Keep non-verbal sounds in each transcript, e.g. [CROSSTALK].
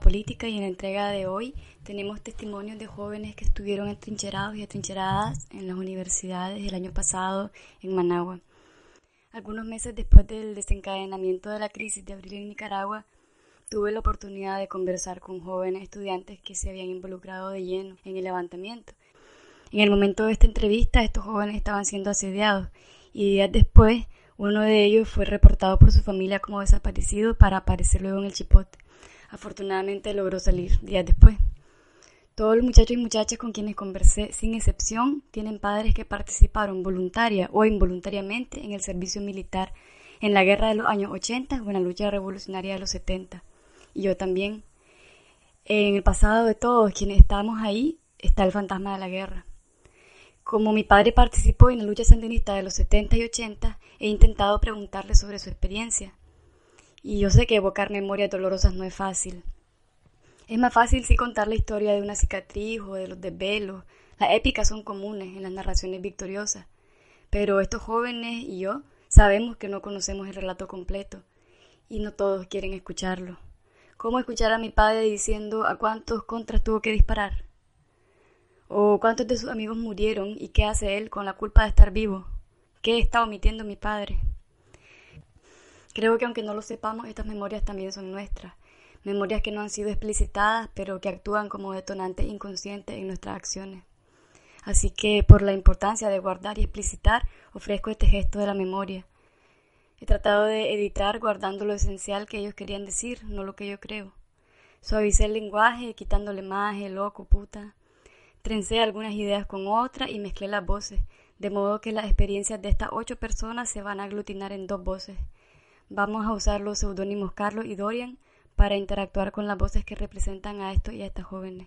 Política y en la entrega de hoy tenemos testimonios de jóvenes que estuvieron atrincherados y atrincheradas en las universidades el año pasado en Managua. Algunos meses después del desencadenamiento de la crisis de abril en Nicaragua, tuve la oportunidad de conversar con jóvenes estudiantes que se habían involucrado de lleno en el levantamiento. En el momento de esta entrevista, estos jóvenes estaban siendo asediados y días después uno de ellos fue reportado por su familia como desaparecido para aparecer luego en el chipote. Afortunadamente logró salir días después. Todos los muchachos y muchachas con quienes conversé, sin excepción, tienen padres que participaron voluntaria o involuntariamente en el servicio militar en la guerra de los años 80 o en la lucha revolucionaria de los 70. Y yo también. En el pasado de todos quienes estamos ahí está el fantasma de la guerra. Como mi padre participó en la lucha sandinista de los 70 y 80, he intentado preguntarle sobre su experiencia. Y yo sé que evocar memorias dolorosas no es fácil. Es más fácil sí contar la historia de una cicatriz o de los desvelos. Las épicas son comunes en las narraciones victoriosas. Pero estos jóvenes y yo sabemos que no conocemos el relato completo y no todos quieren escucharlo. ¿Cómo escuchar a mi padre diciendo a cuántos contras tuvo que disparar? ¿O cuántos de sus amigos murieron y qué hace él con la culpa de estar vivo? ¿Qué está omitiendo mi padre? Creo que aunque no lo sepamos, estas memorias también son nuestras. Memorias que no han sido explicitadas, pero que actúan como detonantes inconscientes en nuestras acciones. Así que, por la importancia de guardar y explicitar, ofrezco este gesto de la memoria. He tratado de editar guardando lo esencial que ellos querían decir, no lo que yo creo. Suavicé el lenguaje, quitándole más, loco, puta. Trencé algunas ideas con otras y mezclé las voces, de modo que las experiencias de estas ocho personas se van a aglutinar en dos voces. Vamos a usar los seudónimos Carlos y Dorian para interactuar con las voces que representan a estos y a estas jóvenes.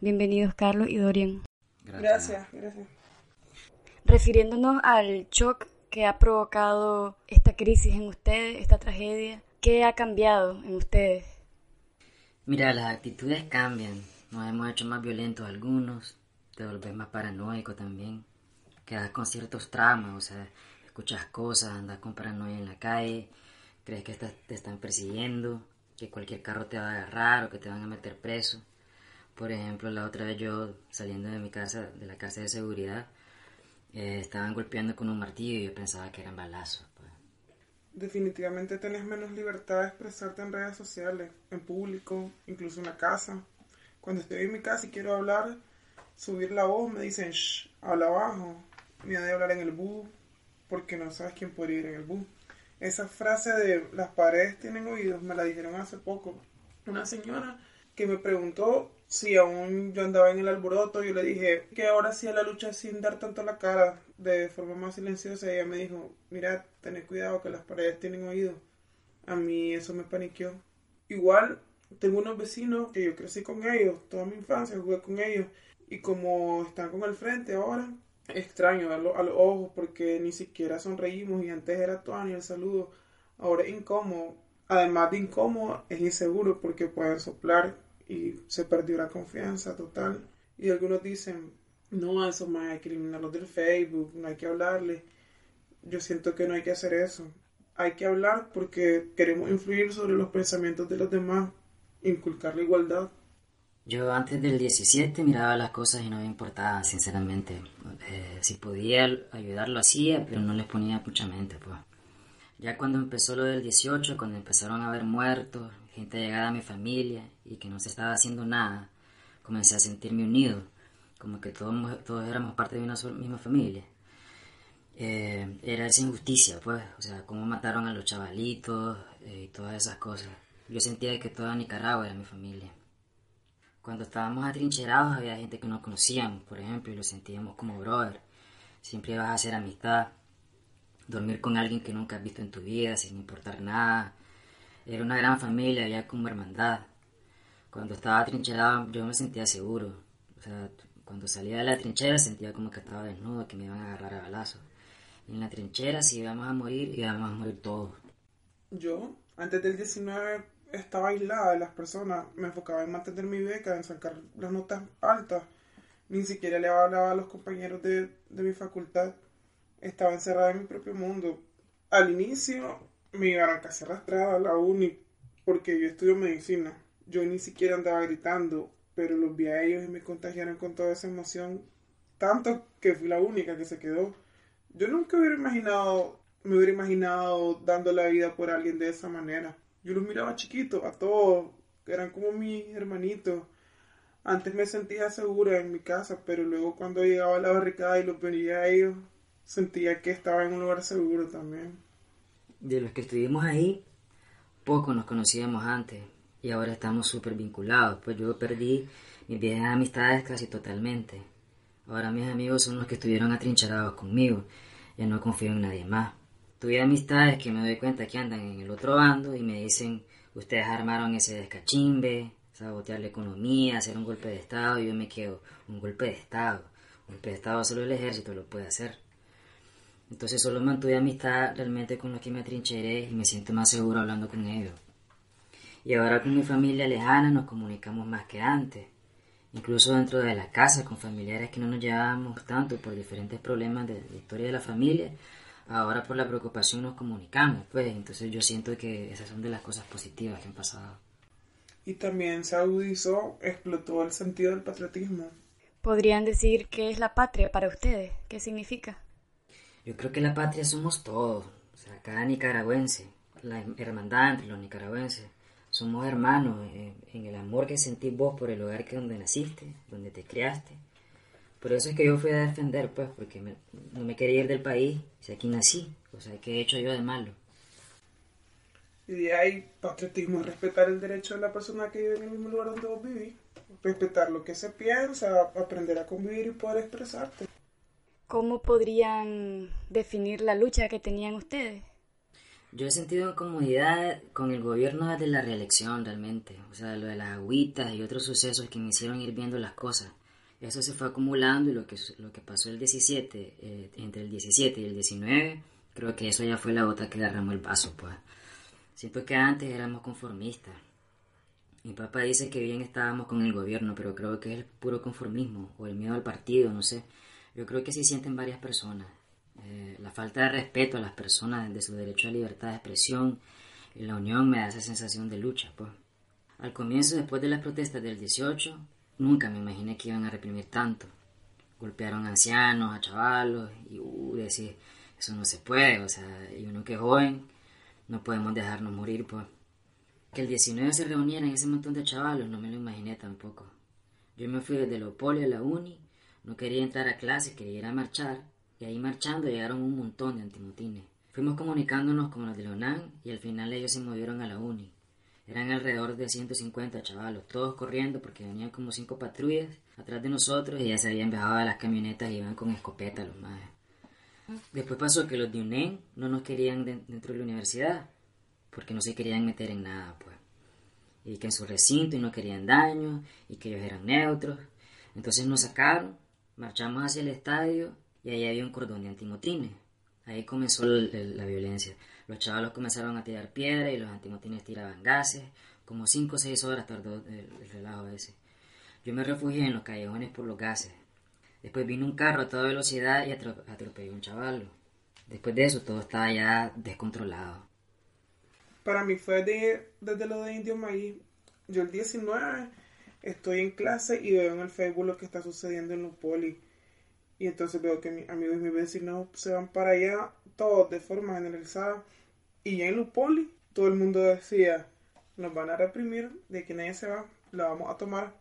Bienvenidos Carlos y Dorian. Gracias, gracias. Refiriéndonos al shock que ha provocado esta crisis en ustedes, esta tragedia, ¿qué ha cambiado en ustedes? Mira, las actitudes cambian nos hemos hecho más violentos algunos, te volvés más paranoico también, quedas con ciertos traumas, o sea, escuchas cosas, andas con paranoia en la calle, crees que te están persiguiendo, que cualquier carro te va a agarrar o que te van a meter preso. Por ejemplo, la otra vez yo saliendo de mi casa, de la casa de seguridad, eh, estaban golpeando con un martillo y yo pensaba que eran balazos. Pues. Definitivamente tenés menos libertad de expresarte en redes sociales, en público, incluso en la casa. Cuando estoy en mi casa y quiero hablar, subir la voz, me dicen, shh, habla abajo. Me de hablar en el bus, porque no sabes quién puede ir en el bus. Esa frase de las paredes tienen oídos me la dijeron hace poco. Una señora que me preguntó si aún yo andaba en el alboroto, yo le dije que ahora hacía la lucha sin dar tanto la cara, de forma más silenciosa. Ella me dijo, mira, ten cuidado que las paredes tienen oídos. A mí eso me paniqueó. Igual tengo unos vecinos que yo crecí con ellos, toda mi infancia jugué con ellos y como están con el frente ahora, extraño verlo a los ojos porque ni siquiera sonreímos y antes era todo el saludo, ahora es incómodo. Además de incómodo, es inseguro porque pueden soplar y se perdió la confianza total. Y algunos dicen, no, eso más hay que eliminarlos del Facebook, no hay que hablarle. Yo siento que no hay que hacer eso. Hay que hablar porque queremos influir sobre los pensamientos de los demás inculcar la igualdad? Yo antes del 17 miraba las cosas y no me importaba, sinceramente. Eh, si podía ayudar lo hacía, pero no les ponía mucha mente, pues. Ya cuando empezó lo del 18, cuando empezaron a haber muertos, gente llegada a mi familia y que no se estaba haciendo nada, comencé a sentirme unido, como que todos, todos éramos parte de una misma familia. Eh, era esa injusticia, pues, o sea, cómo mataron a los chavalitos eh, y todas esas cosas. Yo sentía que toda Nicaragua era mi familia. Cuando estábamos atrincherados había gente que no conocíamos, por ejemplo, y lo sentíamos como brother. Siempre ibas a hacer amistad, dormir con alguien que nunca has visto en tu vida, sin importar nada. Era una gran familia, había como hermandad. Cuando estaba atrincherado yo me sentía seguro. O sea, cuando salía de la trinchera sentía como que estaba desnudo, que me iban a agarrar a balazos. En la trinchera, si íbamos a morir, íbamos a morir todos. Yo, antes del 19, estaba aislada de las personas, me enfocaba en mantener mi beca, en sacar las notas altas, ni siquiera le hablaba a los compañeros de, mi facultad, estaba encerrada en mi propio mundo. Al inicio me iban casi arrastrada a la uni porque yo estudio medicina. yo ni siquiera andaba gritando, pero los vi a ellos y me contagiaron con toda esa emoción, tanto que fui la única que se quedó. Yo nunca hubiera imaginado, me hubiera imaginado dando la vida por alguien de esa manera. Yo los miraba chiquitos, a todos, que eran como mis hermanitos. Antes me sentía segura en mi casa, pero luego cuando llegaba a la barricada y los veía a ellos, sentía que estaba en un lugar seguro también. De los que estuvimos ahí, poco nos conocíamos antes y ahora estamos súper vinculados, pues yo perdí mis viejas amistades casi totalmente. Ahora mis amigos son los que estuvieron atrincherados conmigo, ya no confío en nadie más. Tuve amistades que me doy cuenta que andan en el otro bando y me dicen, ustedes armaron ese descachimbe, sabotear la economía, hacer un golpe de Estado, y yo me quedo, un golpe de Estado. Un golpe de Estado solo el ejército lo puede hacer. Entonces solo mantuve amistad realmente con los que me atrincheré y me siento más seguro hablando con ellos. Y ahora con mi familia lejana nos comunicamos más que antes. Incluso dentro de la casa con familiares que no nos llevábamos tanto por diferentes problemas de la historia de la familia, ahora por la preocupación nos comunicamos, pues entonces yo siento que esas son de las cosas positivas que han pasado. Y también se agudizó, explotó el sentido del patriotismo. ¿Podrían decir qué es la patria para ustedes? ¿Qué significa? Yo creo que la patria somos todos, o sea, cada nicaragüense, la hermandad entre los nicaragüenses. Somos hermanos en, el amor que sentís vos por el lugar que donde naciste, donde te criaste. Por eso es que yo fui a defender, pues, porque no me quería ir del país, si aquí nací, o sea, ¿qué he hecho yo de malo? Y de ahí, patriotismo, respetar el derecho de la persona que vive en el mismo lugar donde vos vivís, respetar lo que se piensa, aprender a convivir y poder expresarte. ¿Cómo podrían definir la lucha que tenían ustedes? Yo he sentido incomodidad con el gobierno desde la reelección realmente, o sea, lo de las agüitas y otros sucesos que me hicieron ir viendo las cosas. Eso se fue acumulando y lo que, lo que pasó el 17, eh, entre el 17 y el 19, creo que eso ya fue la gota que derramó el vaso, pues. Siento que antes éramos conformistas. Mi papá dice que bien estábamos con el gobierno, pero creo que es el puro conformismo o el miedo al partido, no sé. Yo creo que sí sienten varias personas. Eh, la falta de respeto a las personas de su derecho a libertad de expresión y la unión me da esa sensación de lucha. Pues. Al comienzo, después de las protestas del 18, nunca me imaginé que iban a reprimir tanto. Golpearon a ancianos, a chavalos, y uh, decir, eso no se puede, o sea, y uno que es joven, no podemos dejarnos morir, pues. Que el 19 se reunieran ese montón de chavalos, no me lo imaginé tampoco. Yo me fui desde Leopoldo a la uni no quería entrar a clase, quería ir a marchar, y ahí marchando llegaron un montón de antimotines. Fuimos comunicándonos con los de Leonán y al final ellos se movieron a la uni. Eran alrededor de 150 chavalos, todos corriendo porque venían como cinco patrullas atrás de nosotros y ya se habían bajado de las camionetas y iban con escopeta los más. Después pasó que los de UNEN no nos querían dentro de la universidad porque no se querían meter en nada, pues. Y que en su recinto y no querían daño y que ellos eran neutros. Entonces nos sacaron Marchamos hacia el estadio y ahí había un cordón de antimotines. Ahí comenzó la violencia. Los chavalos comenzaron a tirar piedras y los antimotines tiraban gases. Como 5 o 6 horas tardó el, relajo ese. Yo me refugié en los callejones por los gases. Después vino un carro a toda velocidad y atropelló a un chaval. Después de eso todo estaba ya descontrolado. Para mí fue de, desde lo de Indio Maíz. Yo el 19 estoy en clase y veo en el Facebook lo que está sucediendo en los poli. Y entonces veo que mis amigos y mis vecinos se van para allá, todos de forma generalizada. Y en los poli, todo el mundo decía, nos van a reprimir, de que nadie se va, la vamos a tomar.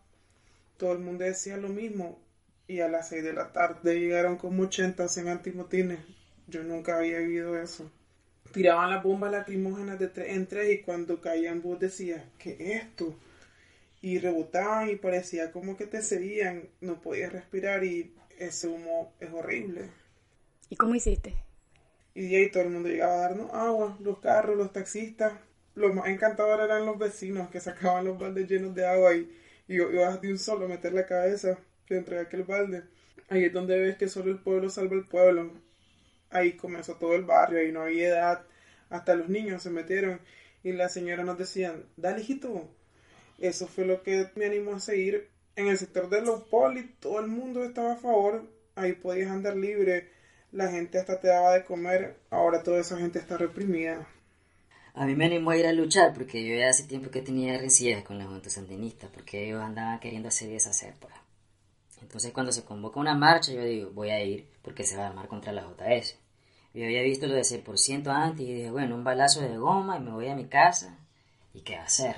Todo el mundo decía lo mismo. Y a las 6 de la tarde llegaron como 80 100 antimotines. Yo nunca había vivido eso. Tiraban las bombas lacrimógenas de tres en tres y cuando caían vos decías, ¿qué es esto? y rebotaban y parecía como que te seguían, no podías respirar y ese humo es horrible. ¿Y cómo hiciste? Y ahí todo el mundo llegaba a darnos agua, los carros, los taxistas. Lo más encantador eran los vecinos que sacaban los baldes llenos de agua y, ibas de un solo a meter la cabeza dentro de aquel balde. Ahí es donde ves que solo el pueblo salva el pueblo. Ahí comenzó todo el barrio, y no había edad. Hasta los niños se metieron y la señora nos decían, dale hijito, eso fue lo que me animó a seguir. En el sector de los polis, todo el mundo estaba a favor. Ahí podías andar libre. La gente hasta te daba de comer. Ahora toda esa gente está reprimida. A mí me animó a ir a luchar porque yo ya hace tiempo que tenía rencillas con la Junta Sandinista porque ellos andaban queriendo hacer y deshacer, pues. Entonces cuando se convoca una marcha yo digo, voy a ir porque se va a armar contra la JS. Yo había visto lo de 6% antes y dije, bueno, un balazo de goma y me voy a mi casa. ¿Y qué hacer?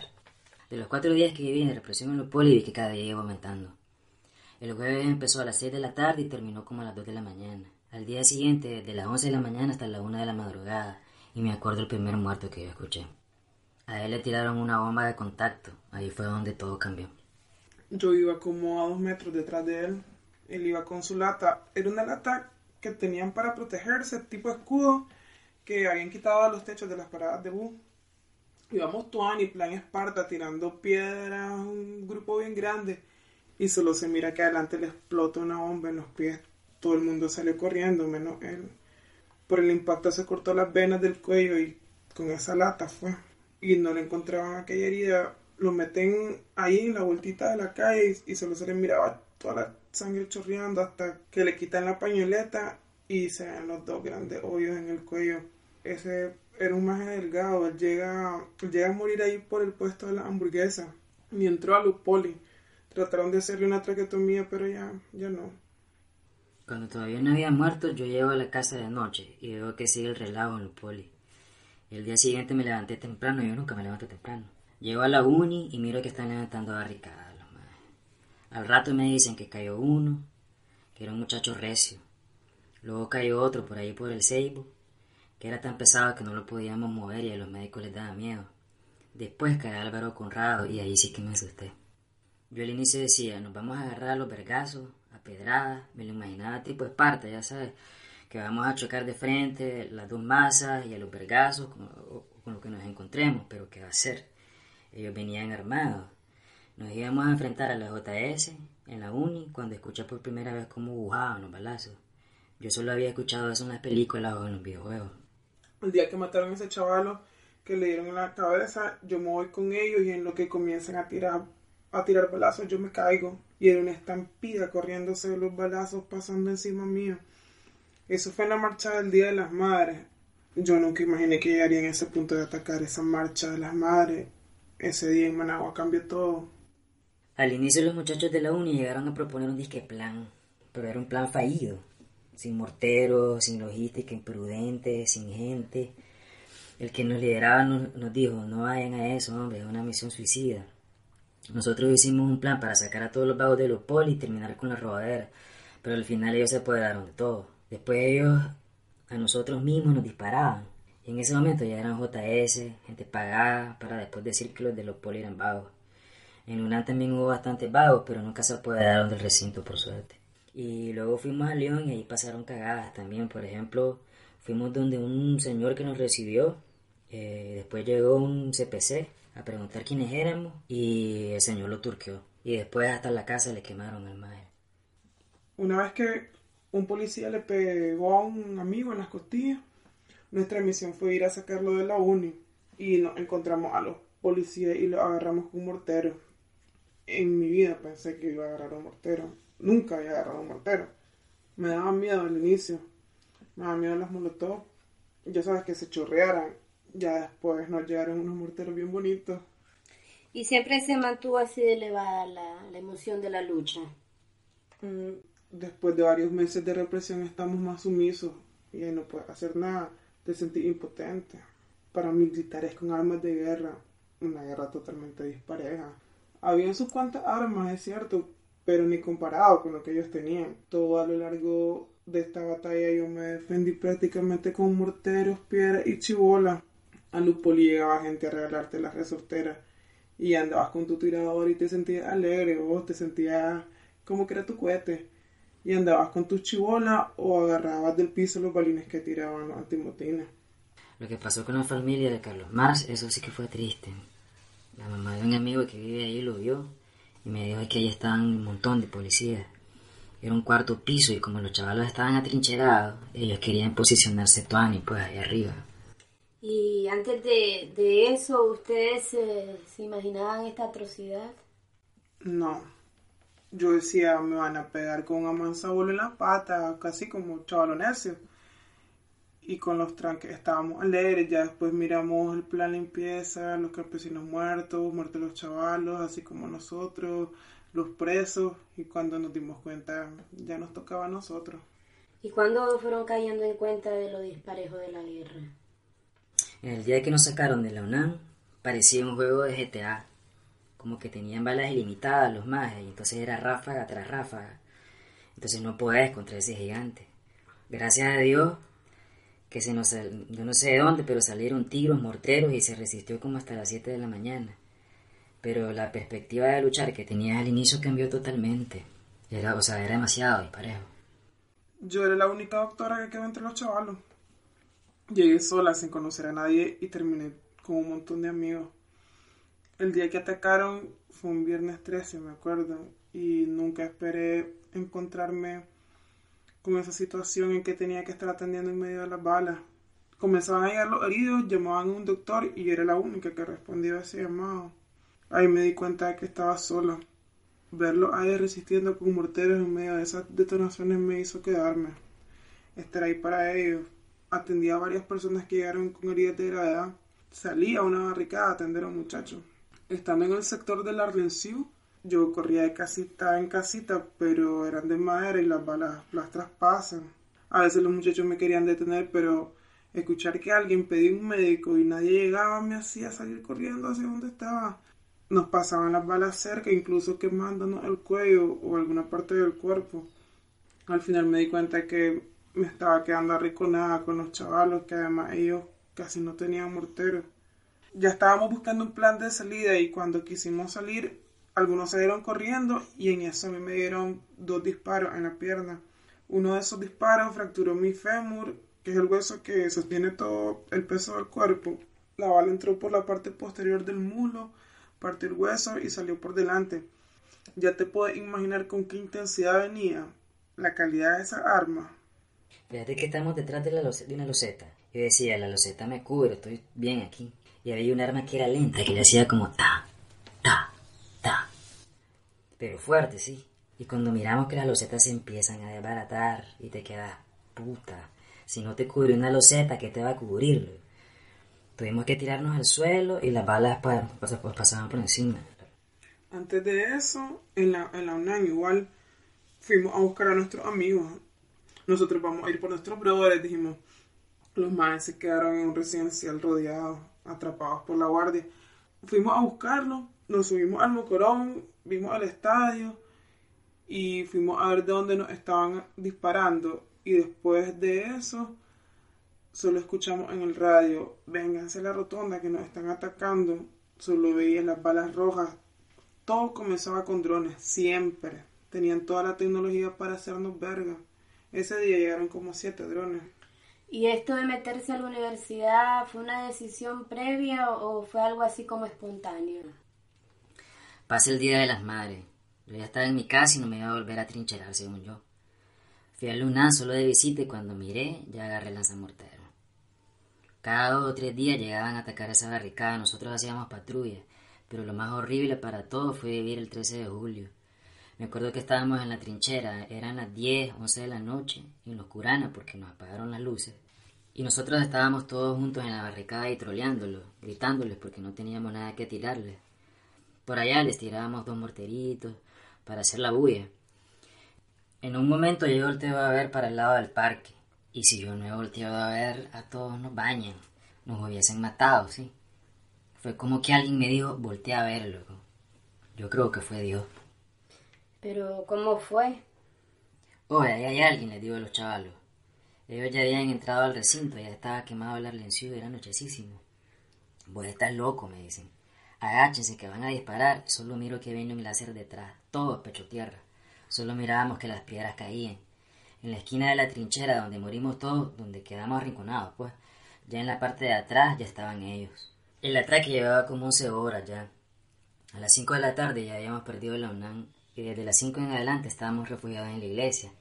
De los cuatro días que viví en represión en los poli vi que cada día iba aumentando. El jueves empezó a las 6 de la tarde y terminó como a las 2 de la mañana. Al día siguiente, de las 11 de la mañana hasta la 1 de la madrugada, y me acuerdo el primer muerto que yo escuché. A él le tiraron una bomba de contacto, ahí fue donde todo cambió. Yo iba como a dos metros detrás de él. Él iba con su lata. Era una lata que tenían para protegerse, tipo escudo, que habían quitado a los techos de las paradas de bus. Íbamos Tuan y Plan Esparta tirando piedras, un grupo bien grande. Y solo se mira que adelante le explota una bomba en los pies. Todo el mundo salió corriendo, menos él. Por el impacto se cortó las venas del cuello y con esa lata fue. Y no le encontraban aquella herida lo meten ahí en la vueltita de la calle y, solo se le miraba toda la sangre chorreando hasta que le quitan la pañoleta y se ven los dos grandes hoyos en el cuello. Ese era un maje delgado, él llega, llega a morir ahí por el puesto de la hamburguesa. Y entró a Lupoli. Trataron de hacerle una traquetomía, pero ya, ya no. Cuando todavía no había muerto, yo llego a la casa de noche y veo que sigue el relajo en Lupoli. El día siguiente me levanté temprano, yo nunca me levanto temprano. Llego a la uni y miro que están levantando barricadas los Al rato me dicen que cayó uno, que era un muchacho recio. Luego cayó otro por ahí por el Seibo, que era tan pesado que no lo podíamos mover y a los médicos les daba miedo. Después cayó Álvaro Conrado y ahí sí que me asusté. Yo al inicio decía, nos vamos a agarrar a los vergazos, pedradas, me lo imaginaba tipo Esparta, ya sabes, que vamos a chocar de frente las dos masas y a los vergazos con, lo que nos encontremos, pero ¿qué va a ser? Ellos venían armados. Nos íbamos a enfrentar a la JS en la uni cuando escuché por primera vez cómo bujaban los balazos. Yo solo había escuchado eso en las películas o en los videojuegos. El día que mataron a ese chavalo que le dieron en la cabeza, yo me voy con ellos y en lo que comienzan a tirar a tirar balazos yo me caigo y era una estampida corriéndose los balazos pasando encima mío. Eso fue la marcha del Día de las Madres. Yo nunca imaginé que llegaría en ese punto de atacar esa marcha de las madres ese día en Managua cambió todo. Al inicio los muchachos de la uni llegaron a proponer un disque plan, pero era un plan fallido, sin morteros, sin logística, imprudente, sin gente. El que nos lideraba nos, dijo, no vayan a eso, hombre, es una misión suicida. Nosotros hicimos un plan para sacar a todos los vagos de los polis y terminar con la robadera, pero al final ellos se apoderaron de todo. Después ellos a nosotros mismos nos disparaban. Y en ese momento ya eran JS, gente pagada, para después decir que los de los poli eran vagos. En UNAM también hubo bastantes vagos, pero nunca se apoderaron del recinto, por suerte. Y luego fuimos a León y ahí pasaron cagadas también. Por ejemplo, fuimos donde un señor que nos recibió, eh, después llegó un CPC a preguntar quiénes éramos y el señor lo turqueó. Y después hasta la casa le quemaron el maje. Una vez que un policía le pegó a un amigo en las costillas, nuestra misión fue ir a sacarlo de la uni y nos encontramos a los policías y lo agarramos con un mortero. En mi vida pensé que iba a agarrar un mortero. Nunca había agarrado un mortero. Me daba miedo al inicio. Me daba miedo las molotov. Ya sabes que se chorrearan. Ya después nos llegaron unos morteros bien bonitos. ¿Y siempre se mantuvo así de elevada la, la emoción de la lucha? Mm, después de varios meses de represión estamos más sumisos y no puedes hacer nada te sentí impotente. Para militares con armas de guerra, una guerra totalmente dispareja. Habían sus cuantas armas, es cierto, pero ni comparado con lo que ellos tenían. Todo a lo largo de esta batalla yo me defendí prácticamente con morteros, piedras y chibola. A Lupoli llegaba gente a regalarte las resorteras y andabas con tu tirador y te sentías alegre, vos te sentías como que era tu cohete y andabas con tu chibola o agarrabas del piso los balines que tiraban los antimotines. Lo que pasó con la familia de Carlos Mars, eso sí que fue triste. La mamá de un amigo que vive ahí lo vio y me dijo que ahí estaban un montón de policías. Era un cuarto piso y como los chavalos estaban atrincherados, ellos querían posicionarse y pues ahí arriba. ¿Y antes de, de eso ustedes se imaginaban esta atrocidad? No, yo decía, me van a pegar con un amansabuelo en la pata, casi como chavalo necio. y con los tranques estábamos alegres, ya después miramos el plan limpieza, los campesinos muertos, muertos los chavalos, así como nosotros, los presos, y cuando nos dimos cuenta ya nos tocaba a nosotros. ¿Y cuándo fueron cayendo en cuenta de lo disparejo de la guerra? El día que nos sacaron de la UNAM, parecía un juego de GTA, como que tenían balas ilimitadas los más, y entonces era ráfaga tras ráfaga. Entonces no podés contra ese gigante. Gracias a Dios que se nos, yo no sé de dónde, pero salieron tiros, morteros y se resistió como hasta las 7 de la mañana. Pero la perspectiva de luchar que tenía al inicio cambió totalmente. Era, o sea, era demasiado disparejo. Yo era la única doctora que quedó entre los chavalos. Llegué sola sin conocer a nadie y terminé con un montón de amigos. El día que atacaron fue un viernes 13, me acuerdo, y nunca esperé encontrarme con esa situación en que tenía que estar atendiendo en medio de las balas. Comenzaban a llegar los heridos, llamaban a un doctor y yo era la única que respondía a ese llamado. Ahí me di cuenta de que estaba sola. Verlos ahí resistiendo con morteros en medio de esas detonaciones me hizo quedarme. Estar ahí para ellos. Atendí a varias personas que llegaron con heridas de gravedad. Salí a una barricada a atender a un muchacho. Estando en el sector del Arlenciu, yo corría de casita en casita, pero eran de madera y las balas las traspasan. A veces los muchachos me querían detener, pero escuchar que alguien pedía un médico y nadie llegaba me hacía salir corriendo hacia donde estaba. Nos pasaban las balas cerca, incluso quemándonos el cuello o alguna parte del cuerpo. Al final me di cuenta que me estaba quedando arrinconada con los chavalos, que además ellos casi no tenían morteros. Ya estábamos buscando un plan de salida y cuando quisimos salir algunos se dieron corriendo y en eso me dieron dos disparos en la pierna. Uno de esos disparos fracturó mi fémur, que es el hueso que sostiene todo el peso del cuerpo. La bala entró por la parte posterior del muslo, partió el hueso y salió por delante. Ya te puedes imaginar con qué intensidad venía la calidad de esa arma. Fíjate que estamos detrás de, la de una loseta. Yo decía, la loseta me cubre, estoy bien aquí. Y había un arma que era lenta, que le hacía como ta, ta, pero fuerte, sí. Y cuando miramos que las losetas se empiezan a desbaratar y te quedas, puta, si no te cubre una loseta, ¿qué te va a cubrir? Tuvimos que tirarnos al suelo y las balas pues, pasaban por encima. Antes de eso, en la, en la UNAM igual fuimos a buscar a nuestros amigos. Nosotros vamos a ir por nuestros brothers, dijimos. Los maes se quedaron en un residencial rodeados, atrapados por la guardia. Fuimos a buscarlos nos subimos al Mocorón, vimos al estadio y fuimos a ver de dónde nos estaban disparando. Y después de eso, solo escuchamos en el radio, vénganse a la rotonda que nos están atacando. Solo veía las balas rojas. Todo comenzaba con drones, siempre. Tenían toda la tecnología para hacernos verga. Ese día llegaron como siete drones. ¿Y esto de meterse a la universidad fue una decisión previa o fue algo así como espontáneo? Pasé el Día de las Madres. Yo ya estaba en mi casa y no me iba a volver a trincherar, según yo. Fui a Luna solo de visita y cuando miré ya agarré lanzamortero. Cada dos o tres días llegaban a atacar esa barricada, nosotros hacíamos patrulla, pero lo más horrible para todos fue vivir el 13 de julio. Me acuerdo que estábamos en la trinchera, eran las 10, 11 de la noche, en los curanas porque nos apagaron las luces. Y nosotros estábamos todos juntos en la barricada y troleándolos, gritándoles porque no teníamos nada que tirarles. Por allá les tirábamos dos morteritos para hacer la bulla. En un momento yo volteo a ver para el lado del parque. Y si yo no he volteado a ver, a todos nos bañan. Nos hubiesen matado, sí. Fue como que alguien me dijo, voltea a verlo. Yo creo que fue Dios. Pero, ¿cómo fue? Oye, ahí hay alguien, les digo a los chavalos. Ellos ya habían entrado al recinto, ya estaba quemado el arlencillo, era anochecísimo. Vos estás loco, me dicen. Agáchense que van a disparar. Solo miro que viene un láser detrás. Todo pecho tierra. Solo mirábamos que las piedras caían. En la esquina de la trinchera donde morimos todos, donde quedamos arrinconados, pues. Ya en la parte de atrás ya estaban ellos. El ataque llevaba como 11 horas ya. A las 5 de la tarde ya habíamos perdido la UNAM y desde las 5 en adelante estábamos refugiados en la iglesia.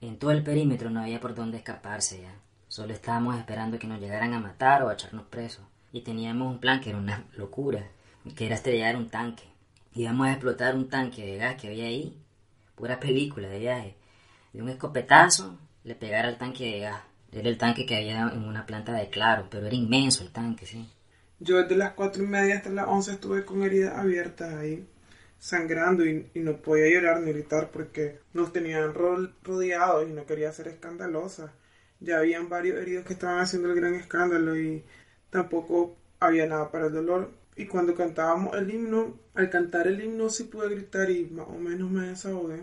En todo el perímetro no había por dónde escaparse ya. Solo estábamos esperando que nos llegaran a matar o a echarnos presos. Y teníamos un plan que era una [LAUGHS] locura que era estrellar un tanque. Íbamos a explotar un tanque de gas que había ahí. Pura película de viaje. De un escopetazo le pegara al tanque de gas. Era el tanque que había en una planta de claro, pero era inmenso el tanque, sí. Yo desde las cuatro y media hasta las once estuve con heridas abiertas ahí, sangrando y, no podía llorar ni gritar porque nos tenían rodeados y no quería ser escandalosa. Ya habían varios heridos que estaban haciendo el gran escándalo y tampoco había nada para el dolor. Y cuando cantábamos el himno, al cantar el himno sí pude gritar y más o menos me desahogué.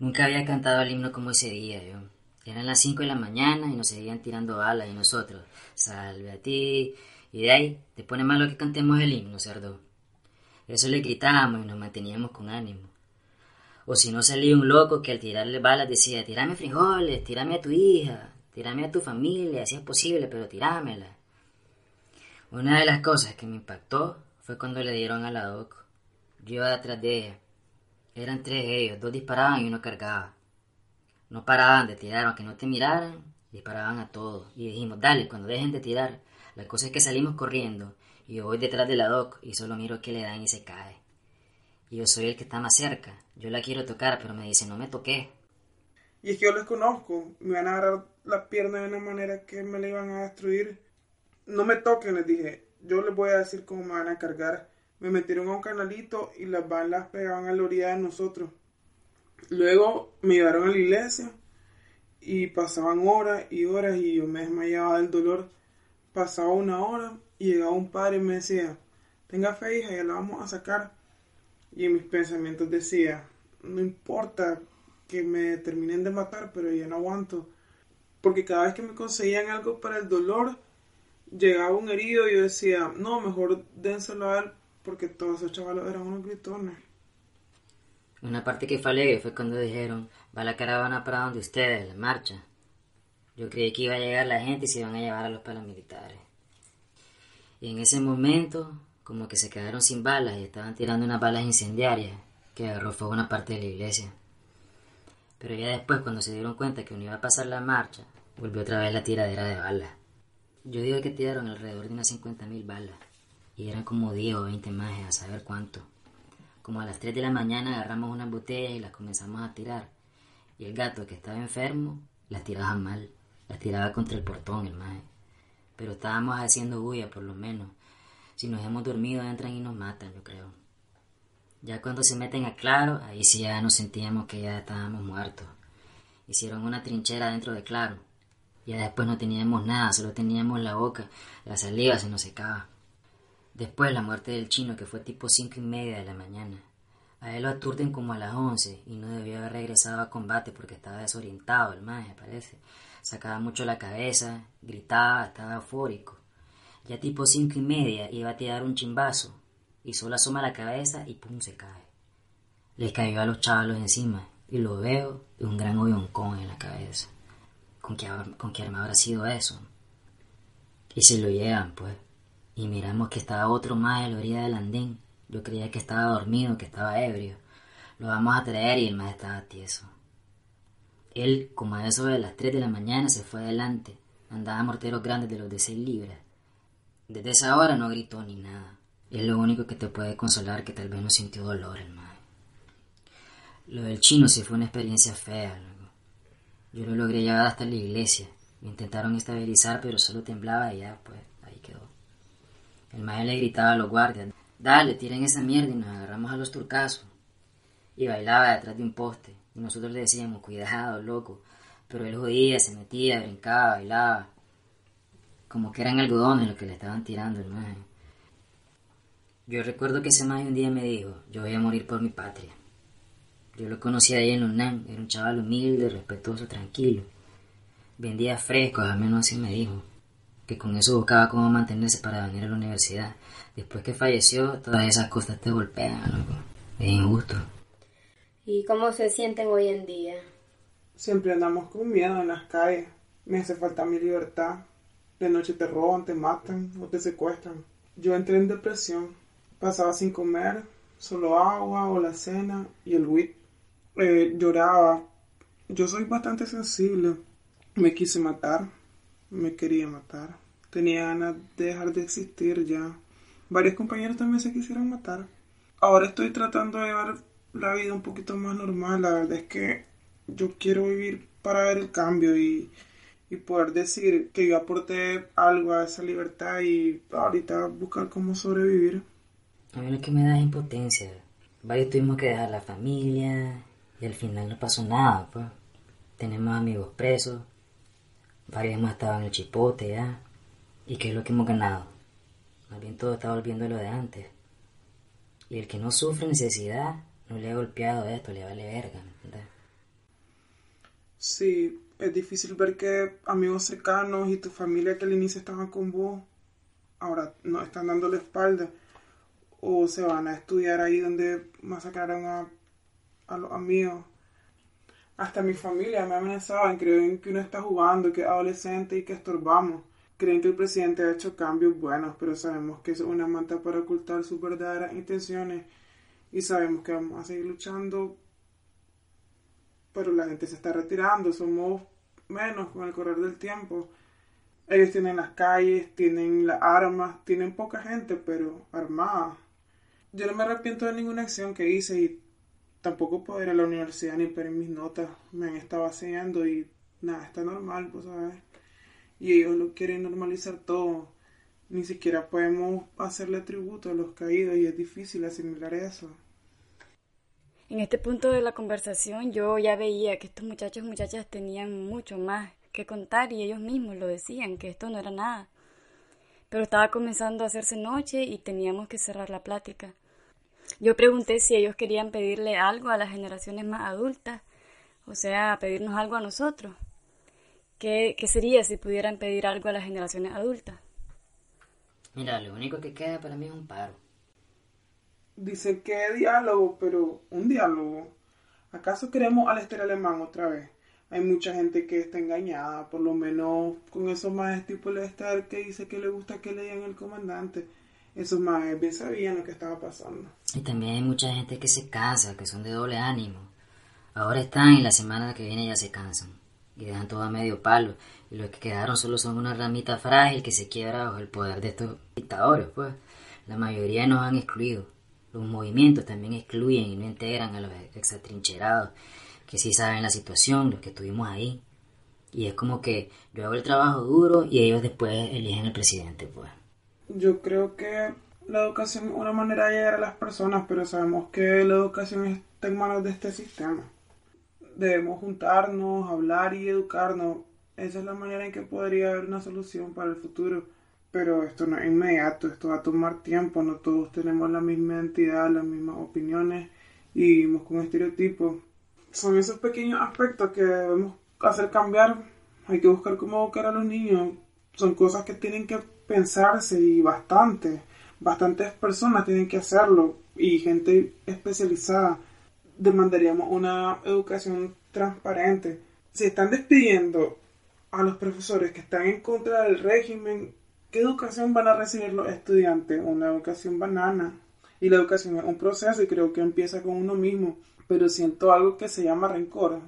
Nunca había cantado el himno como ese día yo. Eran las cinco de la mañana y nos seguían tirando balas y nosotros, salve a ti. Y de ahí, te pone malo que cantemos el himno, cerdo. Eso le gritábamos y nos manteníamos con ánimo. O si no salía un loco que al tirarle balas decía, tirame frijoles, tirame a tu hija, tirame a tu familia, si es posible, pero tirámela. Una de las cosas que me impactó fue cuando le dieron a la doc. Yo iba detrás de ella. Eran tres ellos, dos disparaban y uno cargaba. No paraban de tirar, aunque no te miraran, disparaban a todos. Y dijimos, dale, cuando dejen de tirar. La cosa es que salimos corriendo y yo voy detrás de la doc y solo miro que le dan y se cae. Y yo soy el que está más cerca. Yo la quiero tocar, pero me dice, no me toqué. Y es que yo los conozco. Me van a agarrar la pierna de una manera que me la iban a destruir no me toquen, les dije. Yo les voy a decir cómo me van a cargar. Me metieron a un canalito y las balas pegaban a la orilla de nosotros. Luego me llevaron a la iglesia y pasaban horas y horas y yo me desmayaba del dolor. Pasaba una hora y llegaba un padre y me decía, tenga fe hija, ya la vamos a sacar. Y en mis pensamientos decía, no importa que me terminen de matar, pero ya no aguanto. Porque cada vez que me conseguían algo para el dolor, llegaba un herido y yo decía, no, mejor dénselo a él porque todos esos chavalos eran unos gritones. Una parte que falé fue cuando dijeron, va la caravana para donde ustedes, la marcha. Yo creí que iba a llegar la gente y se iban a llevar a los paramilitares. Y en ese momento, como que se quedaron sin balas y estaban tirando unas balas incendiarias que agarró fuego una parte de la iglesia. Pero ya después, cuando se dieron cuenta que no iba a pasar la marcha, volvió otra vez la tiradera de balas. Yo digo que tiraron alrededor de unas 50.000 balas. Y eran como 10 o 20 más, a saber cuánto. Como a las 3 de la mañana agarramos unas botellas y las comenzamos a tirar. Y el gato que estaba enfermo las tiraba mal. Las tiraba contra el portón, el maje. Pero estábamos haciendo bulla, por lo menos. Si nos hemos dormido, entran y nos matan, yo creo. Ya cuando se meten a claro, ahí sí ya nos sentíamos que ya estábamos muertos. Hicieron una trinchera dentro de claro ya después no teníamos nada, solo teníamos la boca, la saliva se nos secaba. Después la muerte del chino, que fue tipo cinco y media de la mañana. A él lo aturden como a las once y no debió haber regresado a combate porque estaba desorientado el maje, parece. Sacaba mucho la cabeza, gritaba, estaba eufórico. Ya tipo cinco y media iba a tirar un chimbazo y solo asoma la cabeza y pum se cae. Les cayó a los chavalos encima y lo veo de un gran hoyoncón en la cabeza. ¿Con qué, con qué arma habrá sido eso? Y se lo llevan, pues. Y miramos que estaba otro más en la orilla del andén. Yo creía que estaba dormido, que estaba ebrio. Lo vamos a traer y el más estaba tieso. Él, como a eso de las 3 de la mañana, se fue adelante. Andaba morteros grandes de los de 6 libras. Desde esa hora no gritó ni nada. Es lo único que te puede consolar que tal vez no sintió dolor el más. Lo del chino sí fue una experiencia fea. Yo lo logré llevar hasta la iglesia. Me intentaron estabilizar, pero solo temblaba y ya, pues, ahí quedó. El maestro le gritaba a los guardias, dale, tiren esa mierda y nos agarramos a los turcazos. Y bailaba detrás de un poste. Y nosotros le decíamos, cuidado, loco. Pero él jodía, se metía, brincaba, bailaba. Como que eran algodones lo que le estaban tirando el maestro. Yo recuerdo que ese maestro un día me dijo, yo voy a morir por mi patria. Yo lo conocí ahí en Lunán, era un chaval humilde, respetuoso, tranquilo. Vendía frescos, al menos así me dijo. Que con eso buscaba cómo mantenerse para venir a la universidad. Después que falleció, todas esas cosas te golpean, loco. Es injusto. ¿Y cómo se sienten hoy en día? Siempre andamos con miedo en las calles. Me hace falta mi libertad. De noche te roban, te matan o te secuestran. Yo entré en depresión. Pasaba sin comer, solo agua o la cena y el WIT eh, lloraba. Yo soy bastante sensible. Me quise matar, me quería matar. Tenía ganas de dejar de existir ya. Varios compañeros también se quisieron matar. Ahora estoy tratando de llevar la vida un poquito más normal. La verdad es que yo quiero vivir para ver el cambio y, y poder decir que yo aporté algo a esa libertad y ahorita buscar cómo sobrevivir. A mí lo que me da es impotencia. Varios tuvimos que dejar la familia y al final no pasó nada, pues. Tenemos amigos presos, varios hemos estado en el chipote ya. ¿Y qué es lo que hemos ganado? Más bien todo está volviendo a lo de antes. Y el que no sufre necesidad, no le ha golpeado esto, le vale verga, ¿me? Sí, es difícil ver que amigos cercanos y tu familia que al inicio estaban con vos, ahora no están dando la espalda o se van a estudiar ahí donde masacraron a, a los amigos. Hasta mi familia me amenazaban, creen que uno está jugando, que es adolescente y que estorbamos. Creen que el presidente ha hecho cambios buenos, pero sabemos que es una manta para ocultar sus verdaderas intenciones y sabemos que vamos a seguir luchando. Pero la gente se está retirando, somos menos con el correr del tiempo. Ellos tienen las calles, tienen las armas, tienen poca gente, pero armada. Yo no me arrepiento de ninguna acción que hice y tampoco puedo ir a la universidad ni pedir mis notas. Me han estado haciendo y nada, está normal, pues, ¿sabes? Y ellos lo quieren normalizar todo. Ni siquiera podemos hacerle tributo a los caídos y es difícil asimilar eso. En este punto de la conversación yo ya veía que estos muchachos y muchachas tenían mucho más que contar y ellos mismos lo decían, que esto no era nada. Pero estaba comenzando a hacerse noche y teníamos que cerrar la plática. Yo pregunté si ellos querían pedirle algo a las generaciones más adultas, o sea, pedirnos algo a nosotros. ¿Qué, qué sería si pudieran pedir algo a las generaciones adultas? Mira, lo único que queda para mí es un paro. Dice que diálogo, pero un diálogo. ¿Acaso queremos al Esther alemán otra vez? Hay mucha gente que está engañada, por lo menos con esos más tipo Lester que dice que le gusta que lean el comandante. Esos más bien sabían lo que estaba pasando. Y también hay mucha gente que se cansa, que son de doble ánimo. Ahora están y la semana que viene ya se cansan. Y dejan todo a medio palo. Y los que quedaron solo son una ramita frágil que se quiebra bajo el poder de estos dictadores, pues. La mayoría nos han excluido. Los movimientos también excluyen y no integran a los exatrincherados, que sí saben la situación, los que estuvimos ahí. Y es como que yo hago el trabajo duro y ellos después eligen el presidente, pues. Yo creo que la educación es una manera de llegar a las personas, pero sabemos que la educación está en manos de este sistema. Debemos juntarnos, hablar y educarnos. Esa es la manera en que podría haber una solución para el futuro. Pero esto no es inmediato, esto va a tomar tiempo, no todos tenemos la misma identidad, las mismas opiniones y vivimos con estereotipos. Son esos pequeños aspectos que debemos hacer cambiar. Hay que buscar cómo educar a los niños. Son cosas que tienen que pensarse y bastante. Bastantes personas tienen que hacerlo y gente especializada. Demandaríamos una educación transparente. Se están despidiendo a los profesores que están en contra del régimen. ¿Qué educación van a recibir los estudiantes? Una educación banana. Y la educación es un proceso y creo que empieza con uno mismo. Pero siento algo que se llama rencor.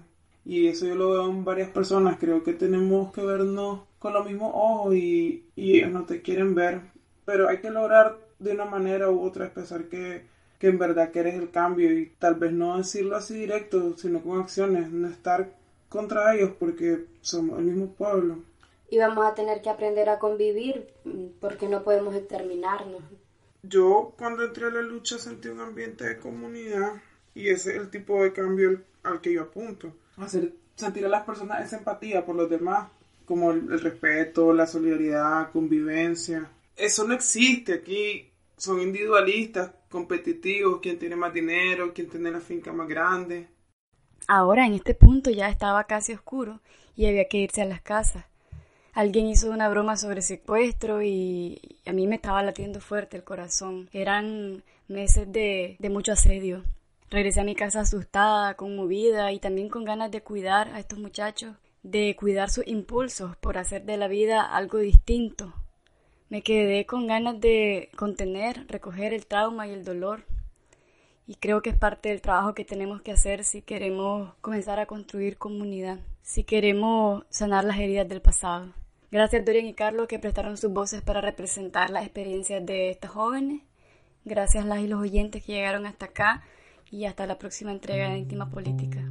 Y eso yo lo veo en varias personas. Creo que tenemos que vernos con los mismos ojos y, y ellos no te quieren ver. Pero hay que lograr de una manera u otra expresar que, que en verdad quieres el cambio y tal vez no decirlo así directo, sino con acciones, no estar contra ellos porque somos el mismo pueblo. Y vamos a tener que aprender a convivir porque no podemos exterminarnos. Yo cuando entré a la lucha sentí un ambiente de comunidad y ese es el tipo de cambio al que yo apunto. Hacer sentir a las personas esa empatía por los demás, como el, el respeto, la solidaridad, convivencia. Eso no existe aquí. Son individualistas, competitivos, quien tiene más dinero, quien tiene la finca más grande. Ahora en este punto ya estaba casi oscuro y había que irse a las casas. Alguien hizo una broma sobre secuestro y a mí me estaba latiendo fuerte el corazón. Eran meses de, de mucho asedio. Regresé a mi casa asustada, conmovida y también con ganas de cuidar a estos muchachos, de cuidar sus impulsos por hacer de la vida algo distinto. Me quedé con ganas de contener, recoger el trauma y el dolor. Y creo que es parte del trabajo que tenemos que hacer si queremos comenzar a construir comunidad, si queremos sanar las heridas del pasado. Gracias Dorian y Carlos que prestaron sus voces para representar las experiencias de estas jóvenes. Gracias las y los oyentes que llegaron hasta acá y hasta la próxima entrega de Íntima Política.